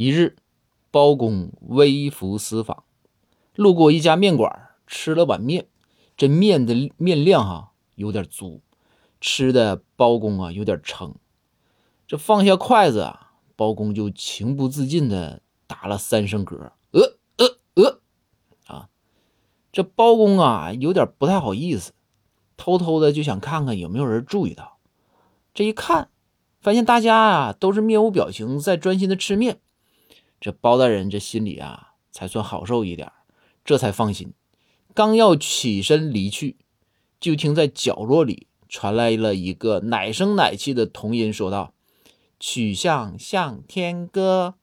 一日，包公微服私访，路过一家面馆，吃了碗面。这面的面量哈有点足，吃的包公啊有点撑。这放下筷子啊，包公就情不自禁的打了三声嗝，呃呃呃，啊，这包公啊有点不太好意思，偷偷的就想看看有没有人注意到。这一看，发现大家啊都是面无表情，在专心的吃面。这包大人这心里啊，才算好受一点，这才放心。刚要起身离去，就听在角落里传来了一个奶声奶气的童音，说道：“曲项向天歌。”